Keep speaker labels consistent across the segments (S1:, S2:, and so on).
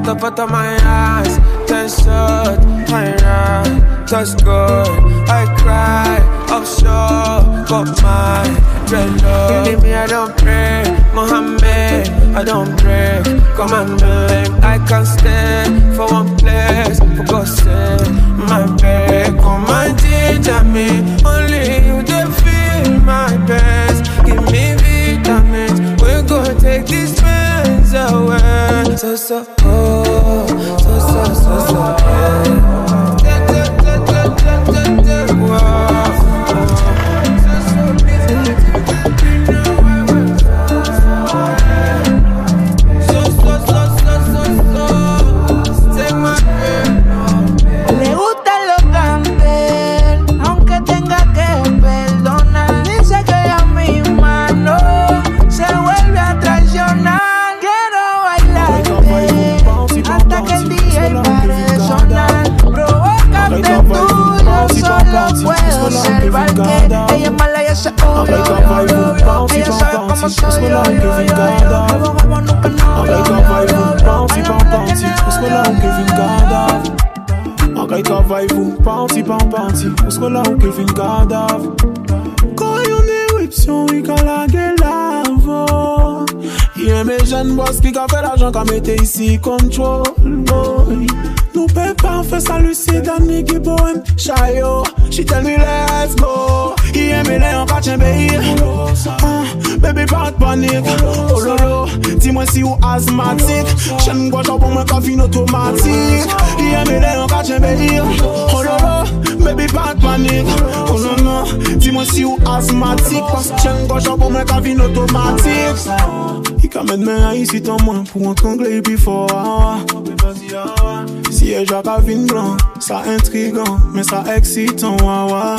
S1: put up of my eyes, ten shot, my touch good. I cry, offshore, got my dreadlock. Believe me, I don't pray, Mohammed, I don't pray. Come and believe I can't stay for one place, for God's sake, my baby. Come and ginger me, only you they feel my best. Give me vitamins, we're gonna take these pains away. So, so,
S2: Pousse me la que vingada Agai kavai vum pansi pan pansi Pousse me la que vingada
S3: Agai
S2: kavai
S3: vum
S2: pansi
S3: pan
S2: pansi
S3: Pousse
S2: me la
S3: que vingada Koyone wipsyon i kalage lavo Ye me jen bos ki ka fe la jan ka mete isi kontrol boy Nou pe pa fe salusi dan mi gi bohem Chayo, she tell me let's go. Ki eme le an kachen beyi ah, Bebe pat panik Ololo, oh, ti mwen si ou asmatik Chen gwa chan pou mwen kafin otomatik. Ki eme le an kachen beyi Ololo, oh, bebe pat panik Ololo, oh, ti mwen si ou asmatik Pas chen gwa chan pou mwen kafin otomatik. I kamen men a isi tan mwen pou an kongle pi fwa e Siye jak avin blan, sa intrigan Men sa eksitan wawa.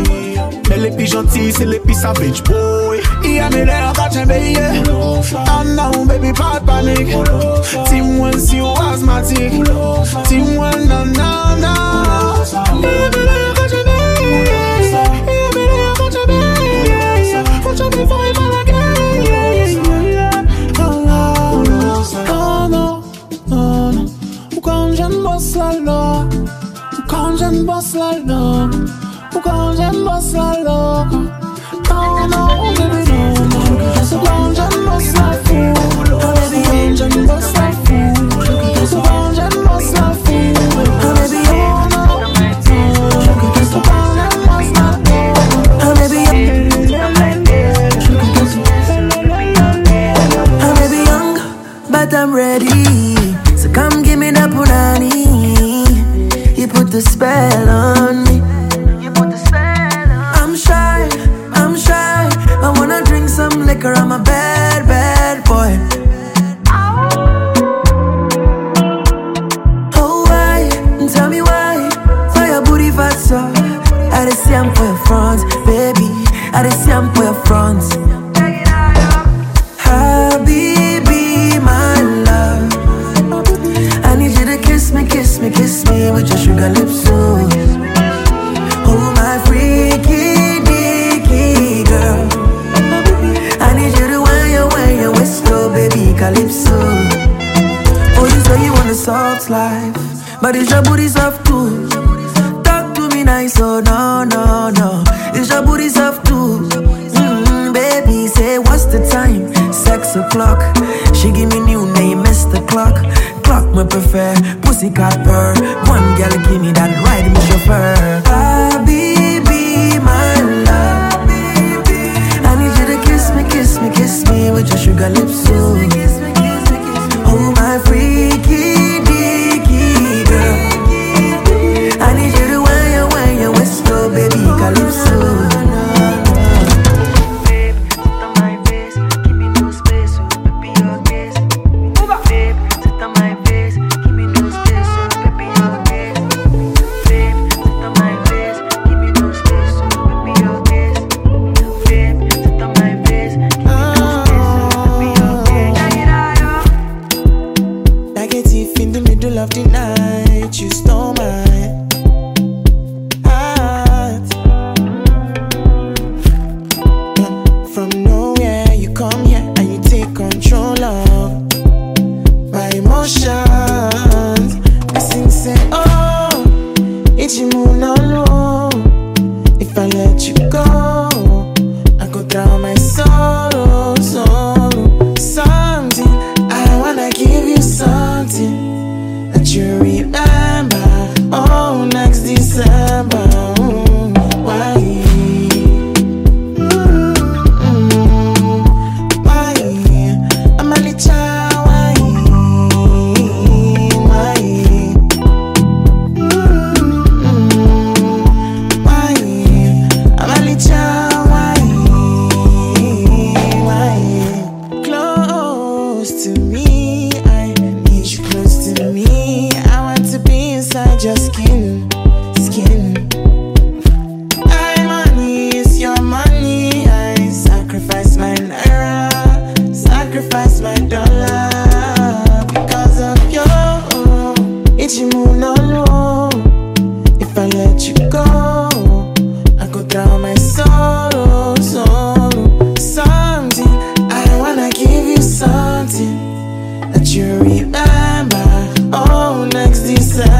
S3: plus gentille, c'est les savage boy. Il a mis l'air à catch un baby. Oh non, baby, pas de panique. Dis-moi si on asthmatique. Dis-moi non, non, non. Il a mis l'air à catch un baby. Il a mis l'air à catch un baby. Faut jamais voir il va la gueule. Oh non, oh non, oh non. Ou quand j'aime boss la loi. Ou quand j'aime boss la loi. Ou quand j'aime boss la
S4: 60.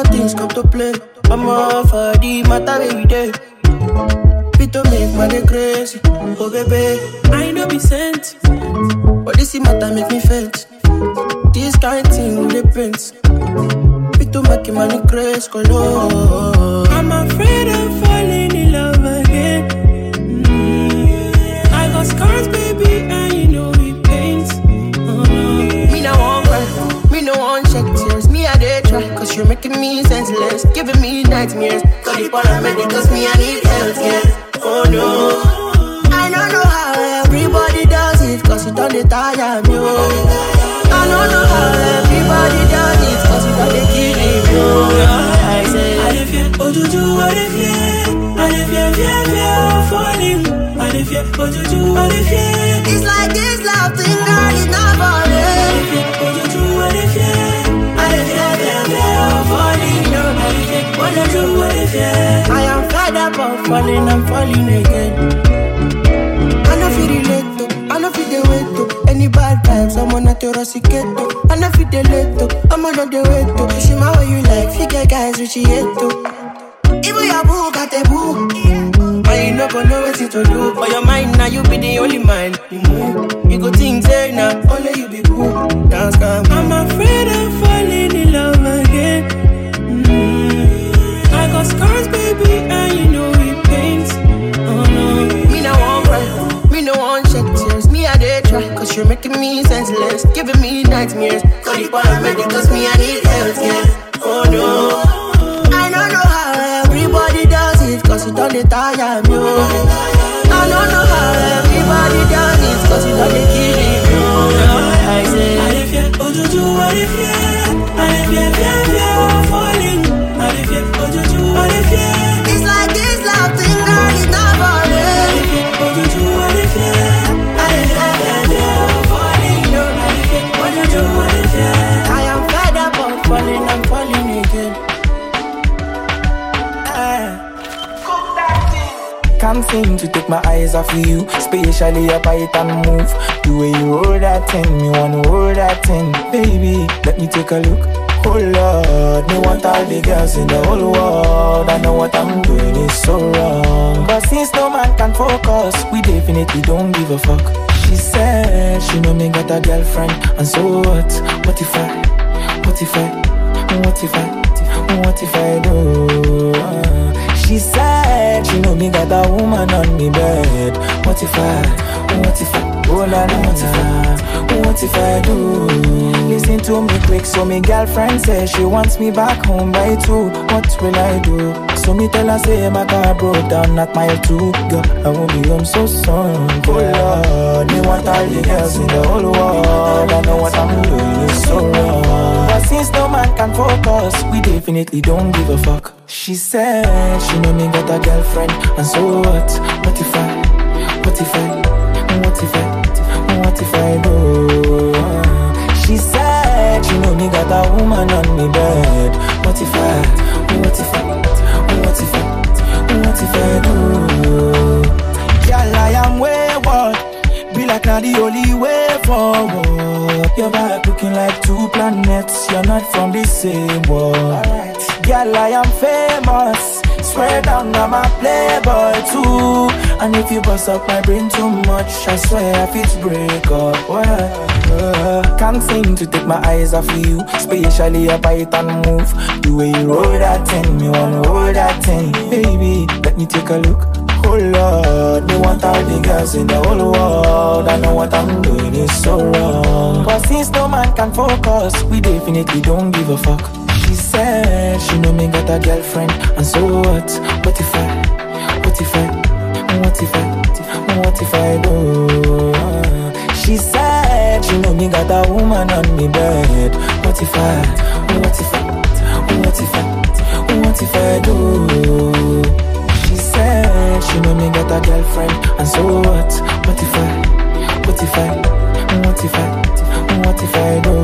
S4: Lot of things come to play. I'm all for the matter every day. Fit to make money crazy. Oh, baby, I know be sent. But this matter make me faint. This kind thing with the prince. Fit to make money crazy. Color. Oh. I'm afraid of falling you're making me senseless, giving me nightmares. Call the paramedic, cause me I need health care. Oh no, I don't know how everybody does it, cause it don't tire me. Oh. I don't know how everybody does it, cause it don't kill me. I say, I dey fear, oh juju, I dey fear, I fear, fear, fear of falling. I dey fear, oh juju, I dey fear. It's like this love thing, girl, it's not for I am fed up of falling, I'm falling again. I know feel relate to, I know feel the way to. Any bad times, I'm on a terrorisicato I know feel the late I'm on the way to. See my way you like, figure guys, which you hate to. Even your boo got a boo And you no go know what to do. For your mind, now you be the only mind. You move, you go think, say now Only you be cool, dance come me senseless Giving me nightmares. Call the paramedic, cause me I need health care Oh no. I don't know how everybody does it Cause it don't tire me oh. I don't know how everybody does it Cause it don't kill me oh. I say I dey fear, oh juju, I dey fear I dey fear, fear, fear of falling
S5: seem to take my eyes off of you, especially your bite and move. The way you roll that thing, me wanna roll that thing, baby. Let me take a look. Oh Lord, me want all the girls in the whole world. I know what I'm doing is so wrong. But since no man can focus, we definitely don't give a fuck. She said she know me got a girlfriend, and so what? What if I? What if I? What if I? What if I do? She said she know me got a woman on me bed. What if I? What if I? Oh la la, what if I? What if I do? Listen to me quick, so me girlfriend says she wants me back home by two. What will I do? So me tell her say my car broke down at mile two. Girl, I won't be home so soon. Oh Lord, me want all the girls in the whole world. I know what I'm doing is so wrong. But since no man can focus, we definitely don't give a fuck. She said she know me got a girlfriend, and so what? What if I? What if I? What if I? What if I do? She said she know me got a woman on me bed. What if I? What if I? What if I? What if I do? Girl, I am wayward. Be like now the only way forward. Your back looking like two planets. You're not from the same world. Girl, I am famous. Swear down, I'm a playboy too. And if you bust up my brain too much, I swear if it's break up. Well, can't seem to take my eyes off of you, especially bite and move. The way you roll that thing, me wanna roll that thing, baby. Let me take a look. Oh Lord, me want all the girls in the whole world. I know what I'm doing is so wrong. But since no man can focus, we definitely don't give a fuck. She said she know me got a girlfriend, and so what? What if I? What if I? What if I? What if I do? She said she know me got a woman on me bed. What if I? What if I? What if I? What if I do? She said she know me got a girlfriend, and so what? What if I? What if I? What if I? What if I do?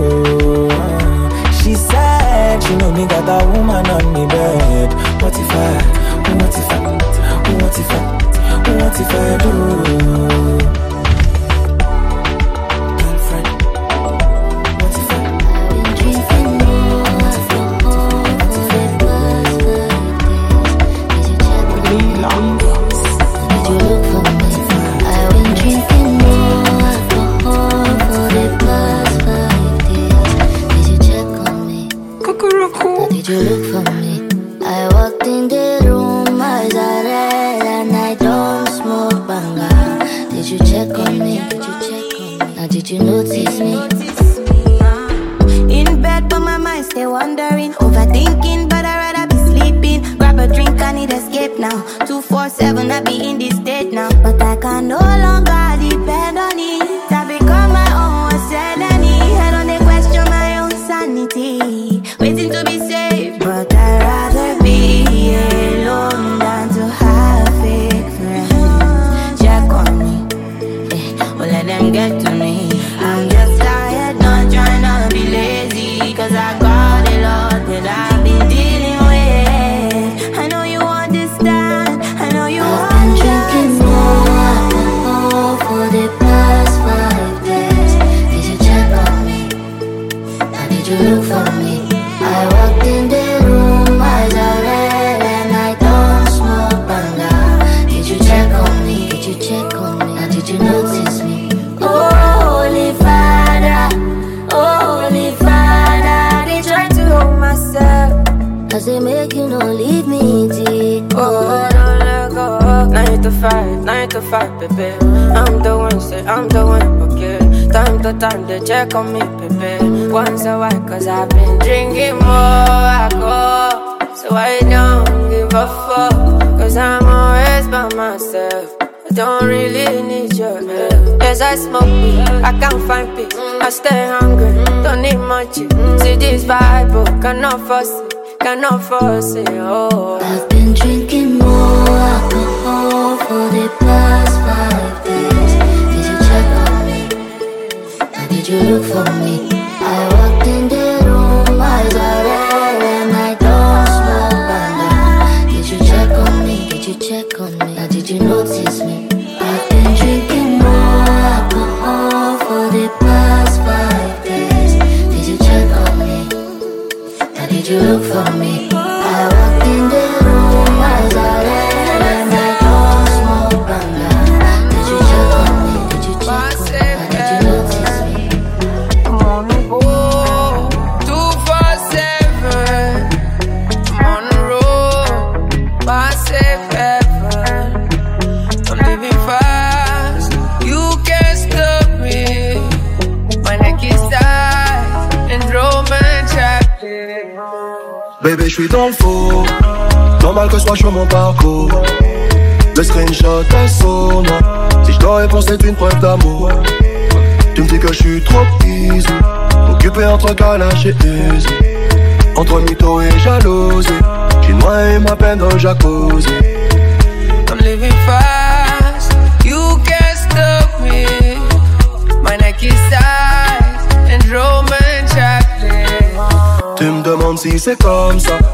S5: She said she know me got a woman on me bed. What if I? What if I? What if I? What if I do?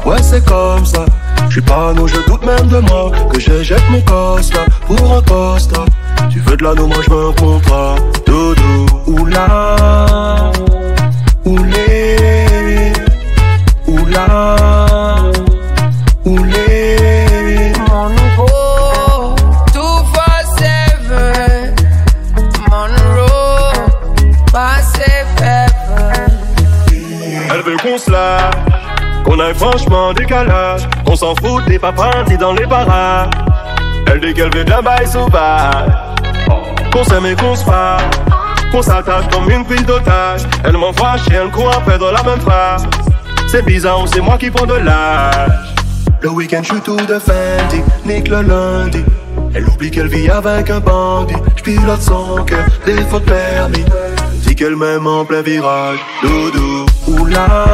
S6: Ouais c'est comme ça. Je suis parano, je doute même de moi que je jette mon costa pour un costa. Tu veux de l'anneau, moi je veux un contrat. Doudou, oula, oulé, oula, oulé.
S7: I'm on the go, two four seven. Road, massive heaven.
S6: Elle veut qu'on se lâche, qu'on aille franchement décalage, qu'on s'en fout des paparazzis dans les parages. Elle dit qu'elle veut de la baille sauvage, qu'on s'aime et qu'on se qu'on s'attache comme une prise d'otage. Elle m'envoie chier, elle court après dans la même phrase. C'est bizarre, c'est moi qui prends de l'âge. Le week-end, je suis tout de Fendi, nique le lundi. Elle oublie qu'elle vit avec un bandit. J'pilote son cœur, des fautes permis. Dit qu'elle m'aime en plein virage. Doudou, oula,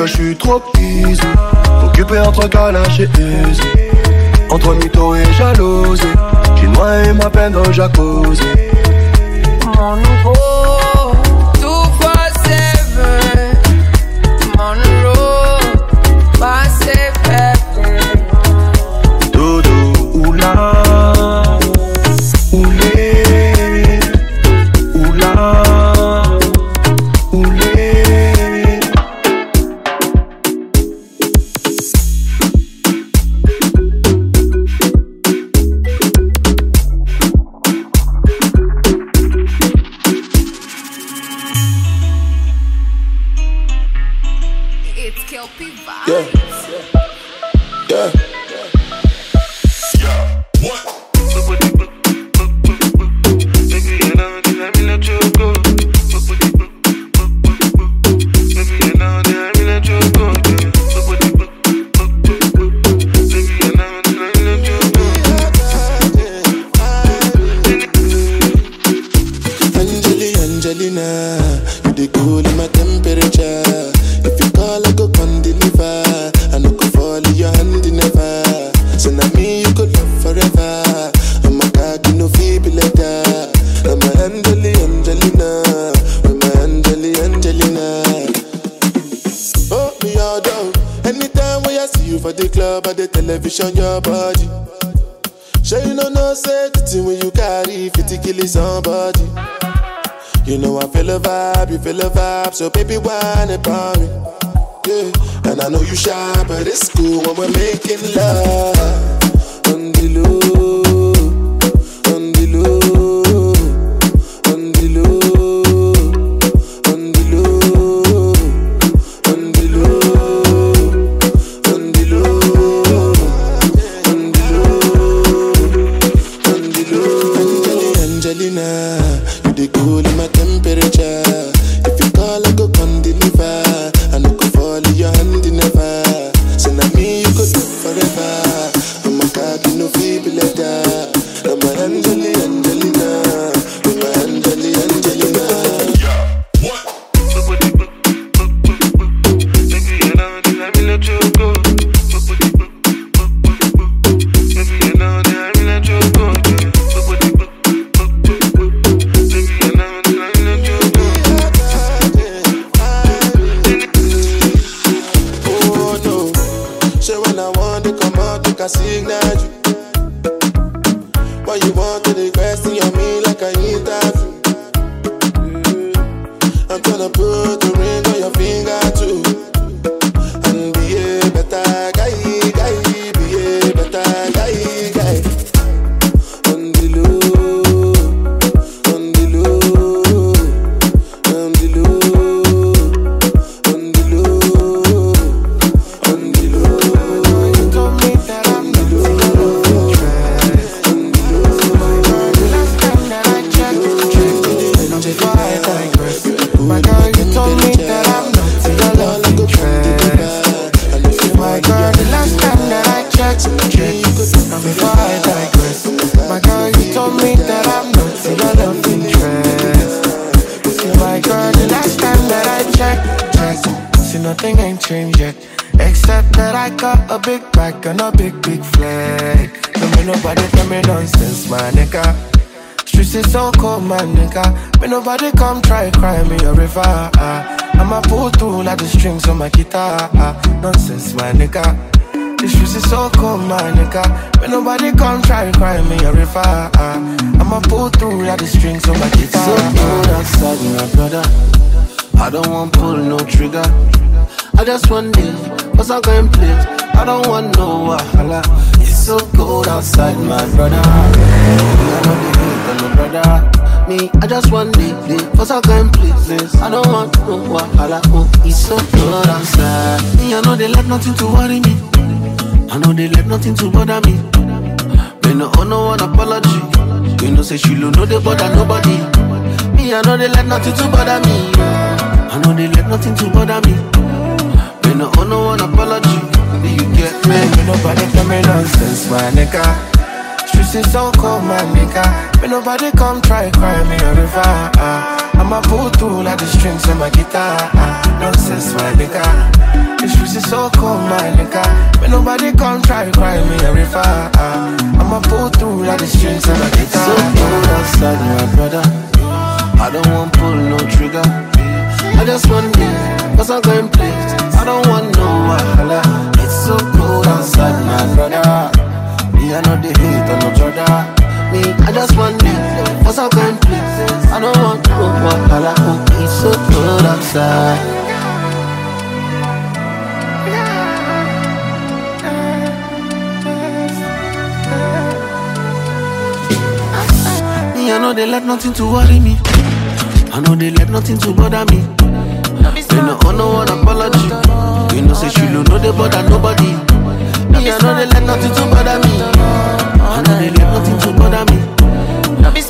S6: que je suis trop easy, occupé entre Kalash et. Entre mytho et jalousie, j'ai noyé ma peine dans jacuzzi.
S7: I'm on
S8: Angelina, a Angeli, Angelina. Oh me all down. Anytime when I see you for the club or the television, your body. Sure you know no say the thing when you carry 50 kill somebody. You know I feel a vibe, you feel a vibe, so baby whine about me. Yeah, and I know you shy, but it's cool when we're making love on the low, But you want to the in your me
S9: like I need that. Mm. I'm gonna put my nigga. May nobody come try cry me a river. ah. I'ma pull through like the strings on my guitar. ah. Nonsense, my nigga. The streets is so cold, my nigga. May nobody come try cry me a river. ah. I'ma pull through like the strings on my guitar.
S10: So cold outside, my brother. I don't want pull no trigger. I just want live, cause I can play. I don't want no wahala. It's so cold outside, my brother. I hate on my brother. Me, I just want live, live, I can play this. I don't want no wahala. Oh, it's so cold outside. Me, I know they let nothing to worry me. I know they let nothing to bother me. Me no owe no one apology. You know say she no know they bother nobody. Me I know they let nothing to bother me. I know they let nothing to bother me. Me no owe no one apology. Do you get me?
S9: May nobody tell me nonsense, my nigga. Streets is so cold, my nigga. May nobody come try cry me a river. ah. I'ma pull through like the strings on my guitar. ah. Nonsense, my nigga. Streets is so cold, my nigga. May nobody come try cry me a river. ah. I'ma pull through like the strings on my guitar.
S10: It's so cold outside, my brother. I don't want pull no trigger. I just want live, cause I'm going place. I don't want no wahala. It's so cold outside, my brother. Me, I know the hate on my brother. Me, I just want live, cause I'm going. I don't want no wahala. Oh, it's so cold outside. I know they let nothing to worry me. I know they let nothing to bother me. You know, oh no one apology. You know, say she don't know they bother nobody. Me, I know they let nothing to bother me. I know they let nothing to bother me.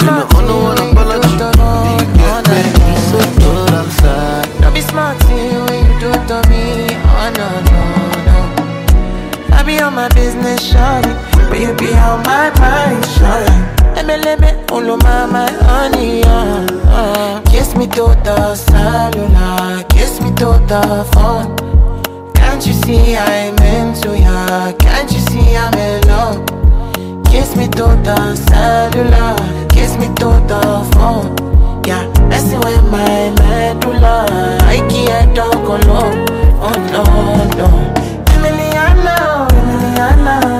S10: You know, no one apology. Do you get me? It's so cold outside.
S11: Don't be smart see when you do to me. Oh no no no. I be on my business, shawty, but you be on my mind, shawty. Emeleme, ulu my honey, uh, uh. Kiss me to the cellular, kiss me to the phone. Can't you see I'm into ya? Can't you see I'm in love? Kiss me to the cellular, kiss me to the phone. Yeah, messing with my medulla. I can't talk alone. Oh no, no.
S9: Emiliana, Emiliana,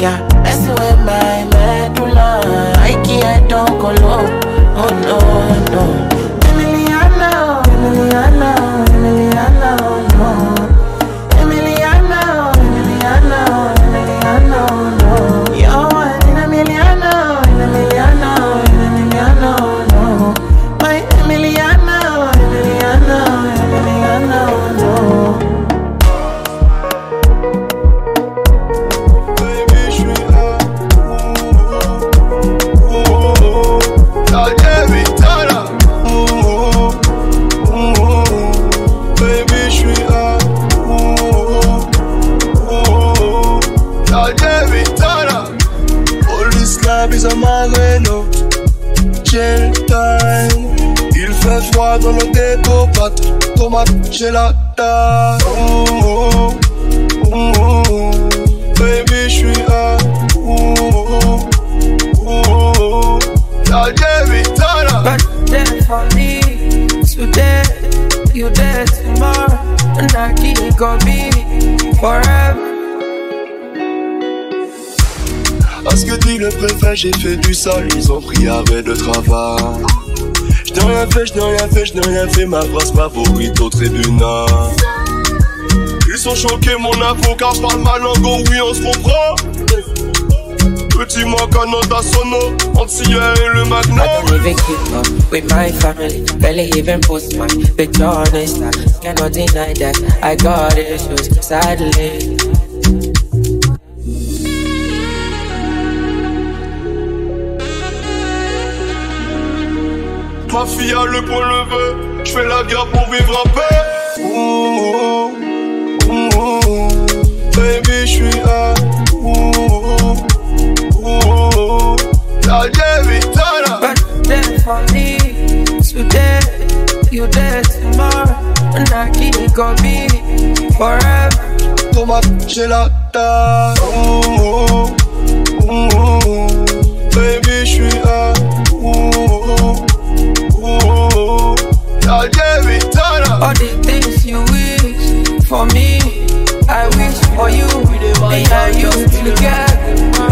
S11: Yeah, messing with my medulla. I can't talk alone. Oh no, no.
S8: Gecko pâte, tomate, gelata. Oh, oh, oh, oh. Baby, je suis un. Oh, oh, oh, oh. La Vitana.
S11: But there for me today, you there tomorrow, and I keep gonna be forever.
S8: Parce que tu le préfères, j'ai fait du sale, ils ont pris arrêt de travail. N'ai rien fait, je n'ai rien fait, je n'ai rien fait, ma phrase favorite au tribunal. Ils sont choqués, mon avocat, parle ma langue, oh oui, on se comprend. Petit Macano d'Assono, entre hier et le
S11: I
S8: Magno.
S11: don't even keep with my family. Barely even post my picture on. Cannot deny that I got issues, sadly.
S8: Ma fille a le point levé, je fais la guerre pour vivre en paix. Ouh, ouh, ouh, baby, je suis un. La
S11: there for me today, you there tomorrow, and I keep gonna be forever.
S8: Gelata. Ouh, ouh, ouh, baby, je suis un. La Vitana.
S11: All the things you wish for me, I wish for you, Me and I used to get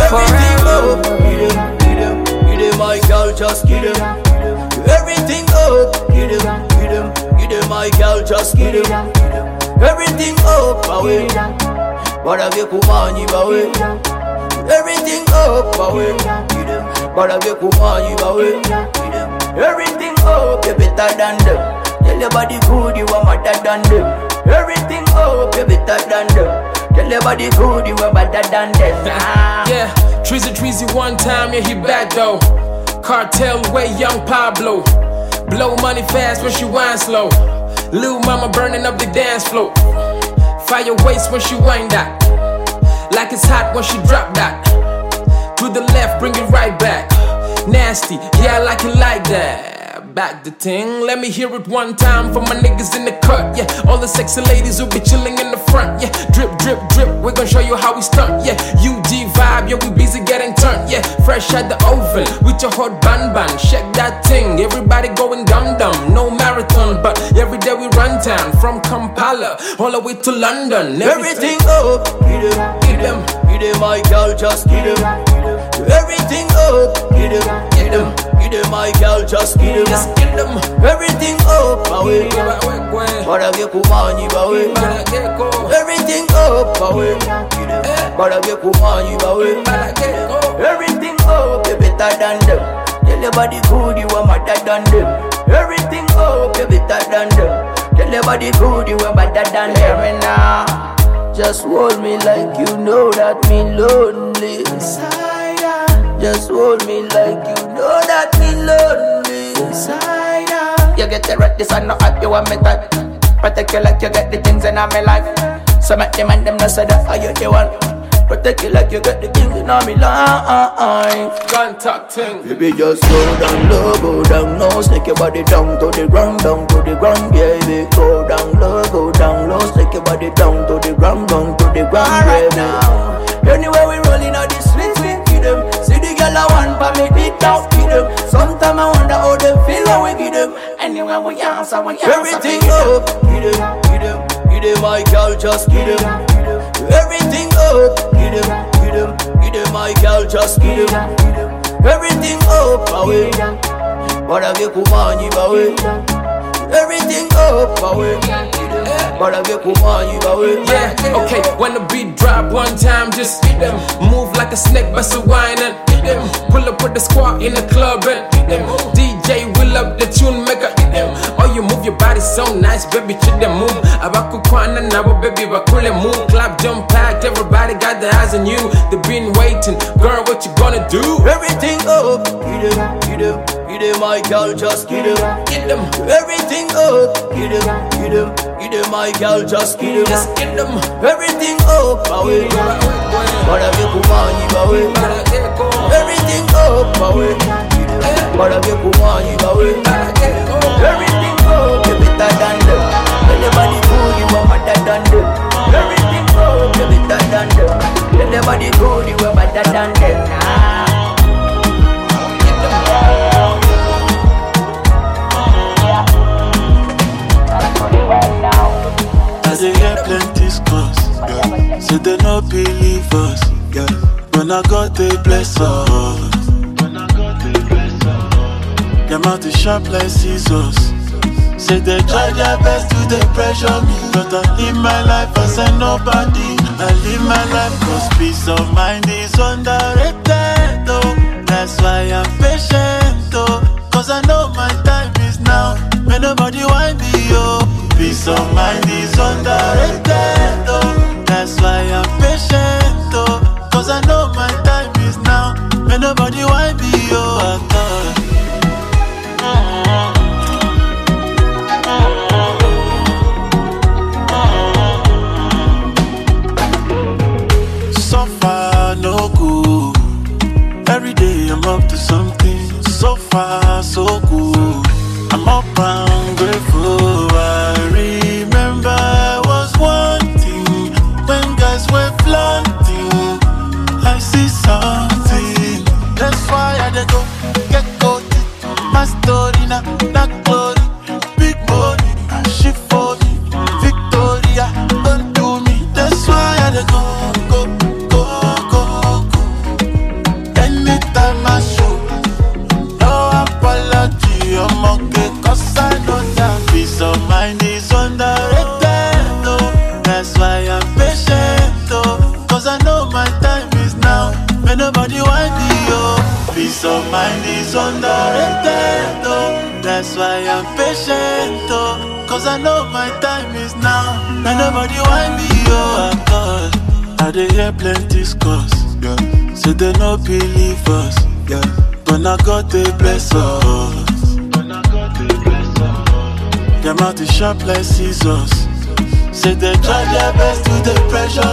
S11: forever.
S12: Get him, get him, my girl, just get him. Everything up, get him, get him, get him, my girl, just get him. Everything up, away. Kumanyi bawe. Everything up, away. Get him. Barabe kumanyi bawe. Get him. Everything up, you better than them. Tell your body good, you are better than them. Everything up, you better than them. Tell your body good, you are better than them. Ah.
S13: Yeah, Treasy Treasy one time, yeah, he back though. Cartel way, young Pablo. Blow money fast when she whine slow. Lil mama burning up the dance floor. Fire waste when she wind that. Like it's hot when she drop that. To the left, bring it right back. Nasty, yeah, I like it like that. Back the ting, let me hear it one time for my niggas in the cut. Yeah, all the sexy ladies who be chilling in the front. Yeah, drip, drip, drip, we're gonna show you how we stunt. Yeah, UG vibe, yeah, we busy getting turned. Yeah, fresh out the oven with your hot ban ban. Check that thing, everybody going dum dum. No marathon, but every day we run town from Kampala all the way to London.
S12: Everything up, get him, get him, get him, my girl, just get him. Just get him.
S13: Just get them.
S12: Everything up, away. Barabe kumanyi bawe. Everything up, away. Barabe kumanyi bawe. Everything up, you better than them. Tell your body good, you are better than them. Everything up, you better than them. Tell your body good, you are better than them. Me now. Just hold me like you know that me lonely. Just hold me like you know that me lonely. Inside. You get the right, this I know hype, you want me type. Protect you like you get the things in my life. So make them and them not say that I you the one. Protect you like you got the things in my life.
S13: Contact thing.
S12: Baby, just go down low, go down low, stick your body down to the ground, down to the ground, baby. Go down low, go down low, stick your body down to the ground, down to the ground, baby. yeah, baby. Anyway, we rolling out the sweet, sweet rhythm. See the girl I want, but me beat down with them. Sometimes I wonder how they feel when we give them. Anyway, we answer, we answer. Everything up, give them, give them, give them, my girl, just give them. Everything up, give them, give them, give them, my girl, just give them. Everything up, away. Barabe kumanyi bawe. Everything up, away. Barabe kumanyi bawe.
S13: Yeah, okay, when the beat drop one time, just hit them. Move like a snake, bust a wine and hit them. Pull up with the squad in the club and them. DJ will up the tune, make you move your body so nice, baby, chill them move. Abaku kwana nabo, baby, bakule move. Clap, jump packed, everybody got their eyes on you. They been waiting, girl, what you gonna do?
S12: Everything up, get them, get them, get them, my girl, just get them,
S13: Get them,
S12: Everything up, get them, get them, get them, my girl, just get them,
S13: just get them.
S12: Everything up, away. Barabe kumanyi bawe. Everything up, away. Barabe kumanyi bawe. than them. Everything wrong, you better than them. You never the good, you were better than them. Nah.
S14: As they hear plenty scores, yeah. they not believe us. Yeah. When I got the bless us, when I got the bless us, mouth is sharp like scissors. Say they try their best to they pressure me But I live my life as a nobody I live my life cause peace of mind is underrated oh. That's why I'm patient oh. Cause I know my time they believe us. Yeah. But now God they bless us. Their mouth is sharp like scissors. Say they try their best to they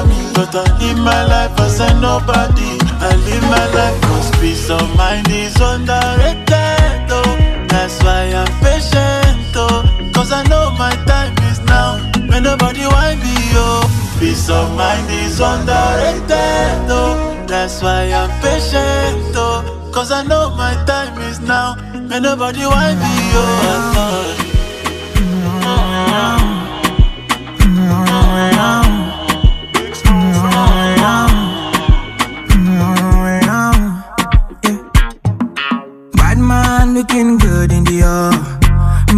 S14: me But I live my life as a nobody I live my life cause peace of mind is underrated oh. That's why I'm patient oh. Cause I know my time is now When nobody want me oh. Peace of mind is underrated oh. That's why I'm patient oh. Cause I know my time is now When nobody want me oh.
S5: Man looking good in the air.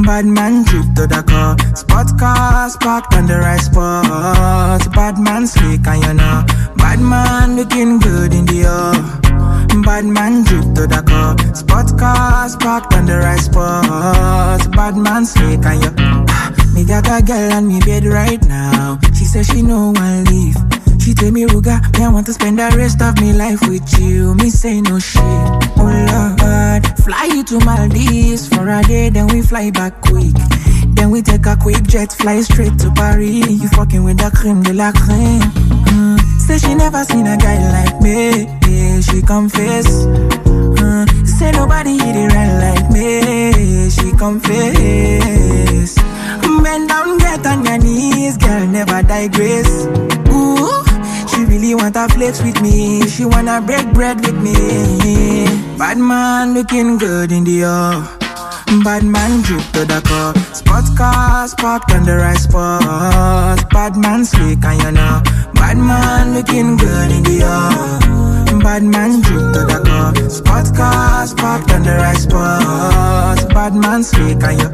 S5: Bad man drip to the car. Spot cars parked on the right spot. Bad man slick and you know. Bad man looking good in the air. Bad man drip to the car. Spot cars parked on the right spot. Bad man slick and you. Ah, Me got a girl on me bed right now. She says she no one leave. She tell me, Ruga, me I want to spend the rest of me life with you. Me say no shit. Oh Lord, fly you to Maldives for a day, then we fly back quick. Then we take a quick jet, fly straight to Paris. You fucking with the cream de la creme. Mm. Say she never seen a guy like me. Yeah, she confess. Mm. Say nobody hit it right like me. She confess. Bend down, get on your knees, girl, never digress. She really wanna flex with me. She wanna break bread with me. Bad man looking good in the air. Bad man drip to the car. Spot cars parked on the right spot. Bad man slick and you know. Bad man looking good in the air. Bad man drip to the car. Spot cars parked on the right spot. Bad man slick and you.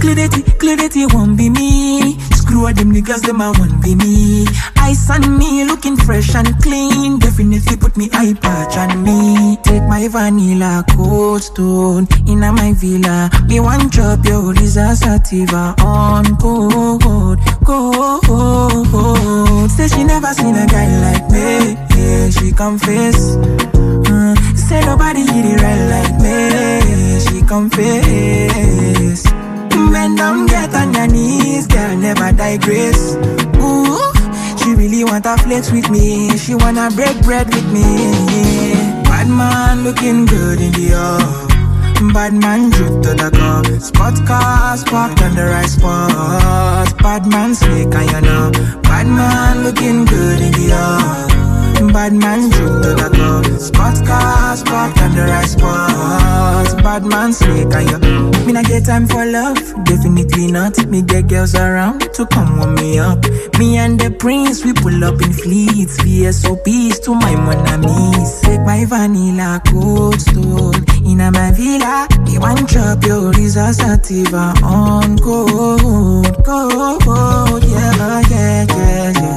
S5: Clarity, ah, clarity won't be me. Screw them niggas, them I won't be me. Ice on me, looking fresh and clean. Definitely put me eye patch on me. Take my vanilla cold stone in my villa. Me one drop your Lisa Sativa on cold, cold. Say she never seen a guy like me. Yeah, she confess. Mm, say nobody hit it right like me. She confess. Bend down, get on your knees, girl, never digress. Ooh, she really wanna flex with me. She wanna break bread with me. Bad man looking good in the air. Bad man drip to the car. Spot cars parked on the right spot. Bad man slick and you know. Bad man looking good in the air.
S11: Bad man dream never come. Sports cars parked on the right spot. Bad man slick and you. Me not get time for love, definitely not. Me get girls around to come warm me up. Me and the prince we pull up in fleets. VSOPs to my monamis. Take my vanilla cold stone in my villa. Me one drop your resource sativa on gold, gold. Yeah, yeah, yeah, yeah.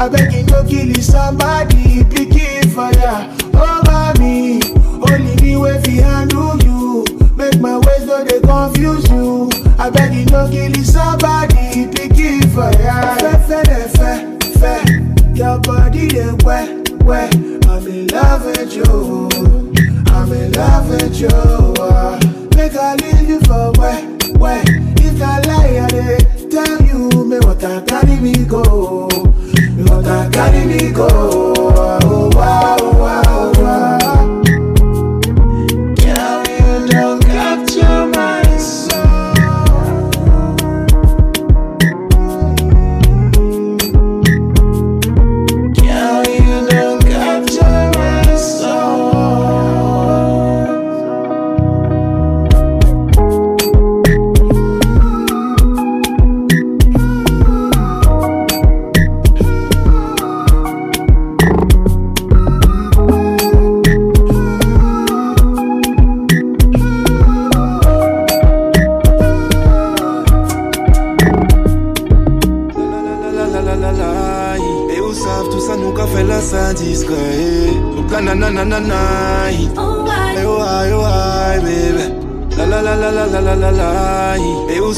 S15: I beg you, no kill somebody. Pick it fire. Oh, mommy. Only me way fi handle you. Make my ways no they confuse you. I beg you no kill somebody. Pick it for ya. Fe fe fe fe. Your body they wet wet. I'm in love with you. I'm in love with you. Make I leave you for where.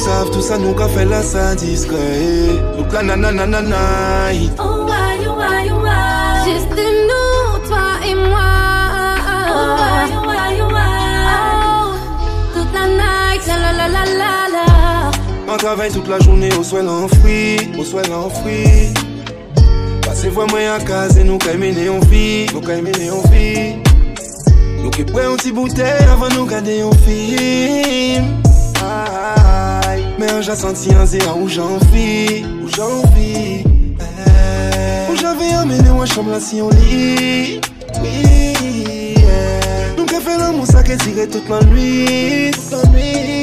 S8: Savent tout ça nous qu'a fait la ça discret Donc la na na na na na Oh
S16: why, oh why, oh why Juste nous, toi et moi. Oh why, oh why, oh why Oh, toute la night, la la la la la la.
S8: On travaille toute la journée au soin l'enfoui Au soin l'enfoui Passez moi à casa et nous qu'à mener en vie Nous en vie Nous qui prenons un petit bouteille avant nous garder en film Mais j'ai senti un zéro où j'en vis Où j'en vis eh. Où j'avais amené en chambre là si on lit Oui yeah. Nous qui fait l'amour ça qui tirait toute la nuit Toute la nuit.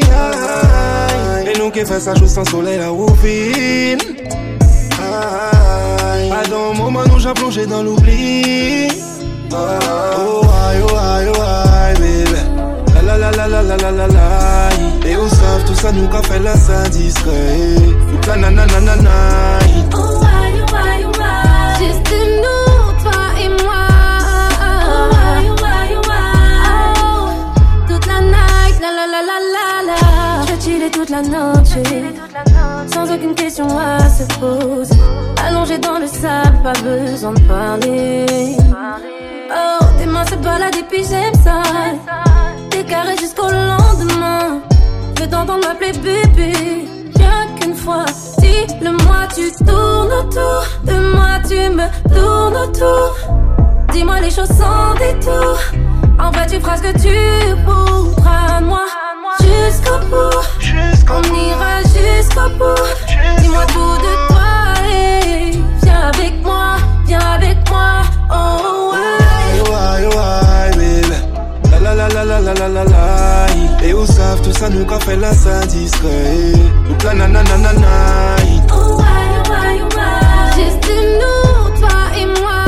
S8: Et nous qui fait ça joue sans soleil là où vine Pas dans moment nous j'ai plongé dans l'oubli. Oh aïe, oh aïe, oh aïe, baby. La la la la la la la la Et on savent tout ça nous qu'a fait la ça discret. Toute la na na na na na.
S16: Oh, why, oh, why, oh, why. Juste nous, toi et moi. Oh, why, oh, why, oh, why. Oh, toute la night, la la la la la la. Je chillais toute la noche. Sans aucune question à se poser. Allongé dans le sable, pas besoin de parler. Oh, tes mains se baladent et puis j'aime ça. T'es carré jusqu'au lendemain. Je veux t'entendre m'appeler bébé. Rien qu'une fois, dis-le-moi, tu tournes autour de moi, tu me tournes autour. Dis-moi les choses sans détour. En vrai, tu feras ce que tu voudras de moi. Jusqu'au bout, on ira jusqu'au bout. Dis-moi tout de toi et viens avec moi, viens avec moi. Oh, ouais.
S8: Oh oh la la la la Et ou savent tout ça nous qu'a fait la ça discret Nous la na na na na.
S16: Oh, Juste nous, toi et moi.